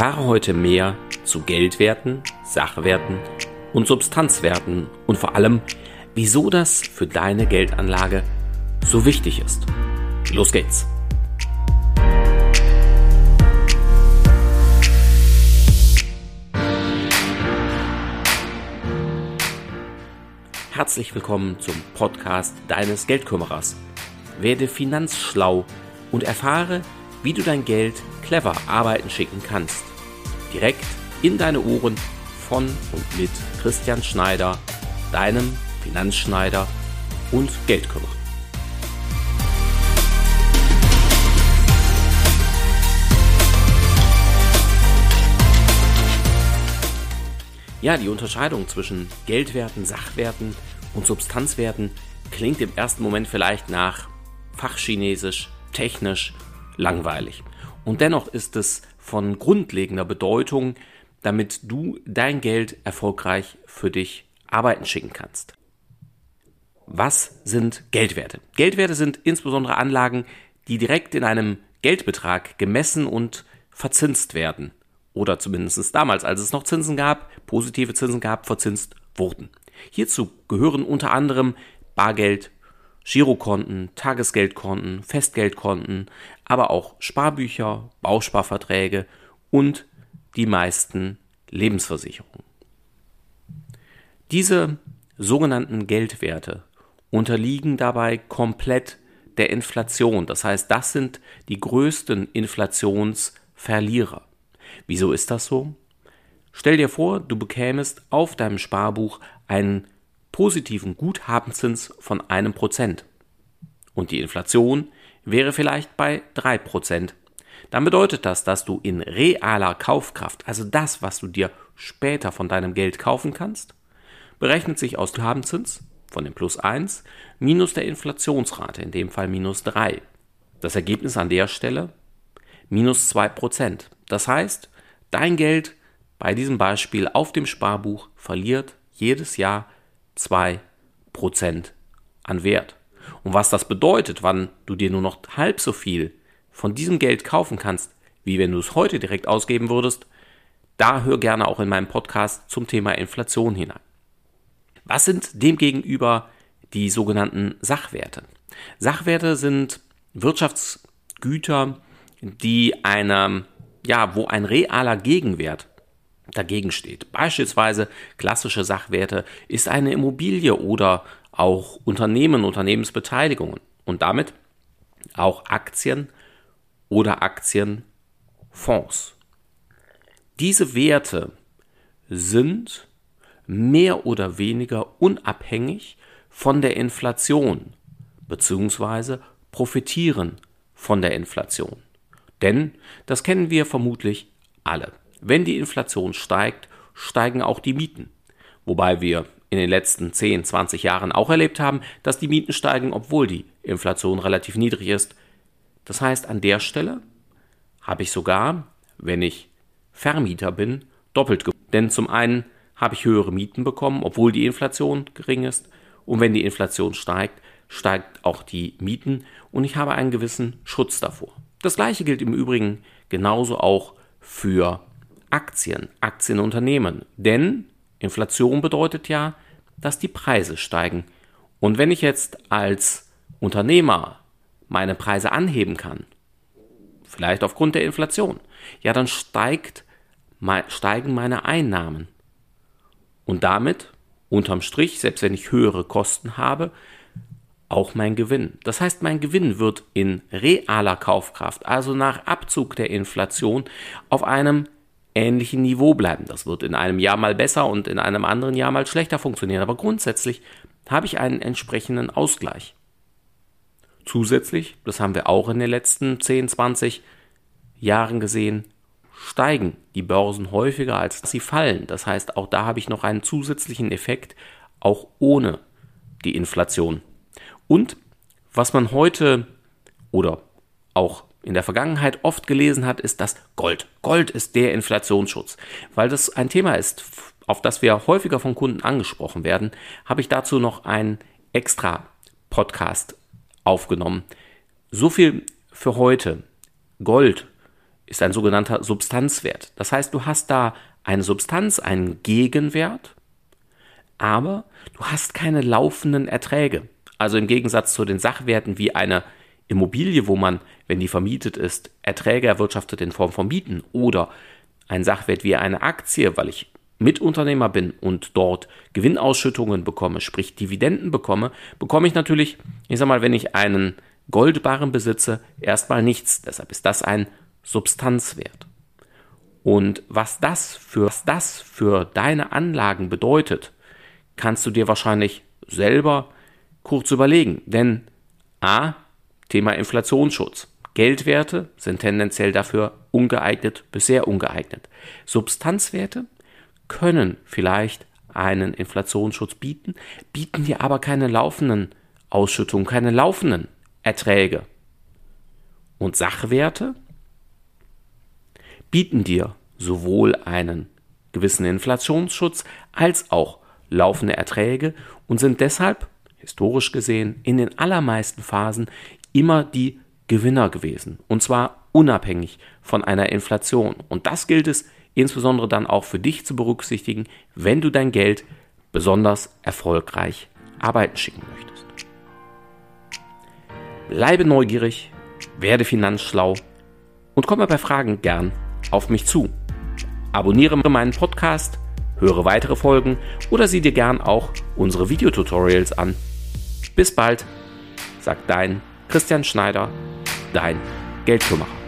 Erfahre heute mehr zu Geldwerten, Sachwerten und Substanzwerten und vor allem, wieso das für deine Geldanlage so wichtig ist. Los geht's! Herzlich willkommen zum Podcast deines Geldkümmerers. Werde finanzschlau und erfahre, wie du dein Geld clever arbeiten schicken kannst. Direkt in deine Ohren von und mit Christian Schneider, deinem Finanzschneider und Geldkümmerer. Ja, die Unterscheidung zwischen Geldwerten, Sachwerten und Substanzwerten klingt im ersten Moment vielleicht nach Fachchinesisch, technisch, langweilig. Und dennoch ist es von grundlegender Bedeutung, damit du dein Geld erfolgreich für dich arbeiten schicken kannst. Was sind Geldwerte? Geldwerte sind insbesondere Anlagen, die direkt in einem Geldbetrag gemessen und verzinst werden. Oder zumindest damals, als es noch Zinsen gab, positive Zinsen gab, verzinst wurden. Hierzu gehören unter anderem Bargeld, Girokonten, Tagesgeldkonten, Festgeldkonten, aber auch Sparbücher, Bausparverträge und die meisten Lebensversicherungen. Diese sogenannten Geldwerte unterliegen dabei komplett der Inflation. Das heißt, das sind die größten Inflationsverlierer. Wieso ist das so? Stell dir vor, du bekämest auf deinem Sparbuch einen positiven Guthabenzins von einem Prozent und die Inflation wäre vielleicht bei drei Prozent, dann bedeutet das, dass du in realer Kaufkraft, also das, was du dir später von deinem Geld kaufen kannst, berechnet sich aus Guthabenzins von dem plus 1 minus der Inflationsrate, in dem Fall minus 3. Das Ergebnis an der Stelle minus 2 Prozent. Das heißt, dein Geld bei diesem Beispiel auf dem Sparbuch verliert jedes Jahr 2% an Wert. Und was das bedeutet, wann du dir nur noch halb so viel von diesem Geld kaufen kannst, wie wenn du es heute direkt ausgeben würdest, da hör gerne auch in meinem Podcast zum Thema Inflation hinein. Was sind demgegenüber die sogenannten Sachwerte? Sachwerte sind Wirtschaftsgüter, die einer, ja, wo ein realer Gegenwert dagegen steht. Beispielsweise klassische Sachwerte ist eine Immobilie oder auch Unternehmen, Unternehmensbeteiligungen und damit auch Aktien oder Aktienfonds. Diese Werte sind mehr oder weniger unabhängig von der Inflation bzw. profitieren von der Inflation. Denn das kennen wir vermutlich alle. Wenn die Inflation steigt, steigen auch die Mieten. Wobei wir in den letzten 10, 20 Jahren auch erlebt haben, dass die Mieten steigen, obwohl die Inflation relativ niedrig ist. Das heißt, an der Stelle habe ich sogar, wenn ich Vermieter bin, doppelt gewonnen. Denn zum einen habe ich höhere Mieten bekommen, obwohl die Inflation gering ist. Und wenn die Inflation steigt, steigt auch die Mieten und ich habe einen gewissen Schutz davor. Das gleiche gilt im Übrigen genauso auch für Aktien, Aktienunternehmen. Denn Inflation bedeutet ja, dass die Preise steigen. Und wenn ich jetzt als Unternehmer meine Preise anheben kann, vielleicht aufgrund der Inflation, ja, dann steigt, steigen meine Einnahmen. Und damit, unterm Strich, selbst wenn ich höhere Kosten habe, auch mein Gewinn. Das heißt, mein Gewinn wird in realer Kaufkraft, also nach Abzug der Inflation, auf einem ähnlichen Niveau bleiben. Das wird in einem Jahr mal besser und in einem anderen Jahr mal schlechter funktionieren. Aber grundsätzlich habe ich einen entsprechenden Ausgleich. Zusätzlich, das haben wir auch in den letzten 10, 20 Jahren gesehen, steigen die Börsen häufiger als sie fallen. Das heißt, auch da habe ich noch einen zusätzlichen Effekt, auch ohne die Inflation. Und was man heute oder auch in der Vergangenheit oft gelesen hat, ist das Gold. Gold ist der Inflationsschutz. Weil das ein Thema ist, auf das wir häufiger von Kunden angesprochen werden, habe ich dazu noch einen extra Podcast aufgenommen. So viel für heute. Gold ist ein sogenannter Substanzwert. Das heißt, du hast da eine Substanz, einen Gegenwert, aber du hast keine laufenden Erträge. Also im Gegensatz zu den Sachwerten wie eine Immobilie, wo man, wenn die vermietet ist, Erträge erwirtschaftet in Form von Mieten oder ein Sachwert wie eine Aktie, weil ich Mitunternehmer bin und dort Gewinnausschüttungen bekomme, sprich Dividenden bekomme, bekomme ich natürlich, ich sag mal, wenn ich einen Goldbarren besitze, erstmal nichts. Deshalb ist das ein Substanzwert. Und was das für, was das für deine Anlagen bedeutet, kannst du dir wahrscheinlich selber kurz überlegen. Denn A, Thema Inflationsschutz. Geldwerte sind tendenziell dafür ungeeignet bis sehr ungeeignet. Substanzwerte können vielleicht einen Inflationsschutz bieten, bieten dir aber keine laufenden Ausschüttungen, keine laufenden Erträge. Und Sachwerte bieten dir sowohl einen gewissen Inflationsschutz als auch laufende Erträge und sind deshalb, historisch gesehen, in den allermeisten Phasen immer die Gewinner gewesen. Und zwar unabhängig von einer Inflation. Und das gilt es insbesondere dann auch für dich zu berücksichtigen, wenn du dein Geld besonders erfolgreich arbeiten schicken möchtest. Bleibe neugierig, werde finanzschlau und komme bei Fragen gern auf mich zu. Abonniere meinen Podcast, höre weitere Folgen oder sieh dir gern auch unsere Videotutorials an. Bis bald, sagt dein Christian Schneider, dein Geldkümmerer.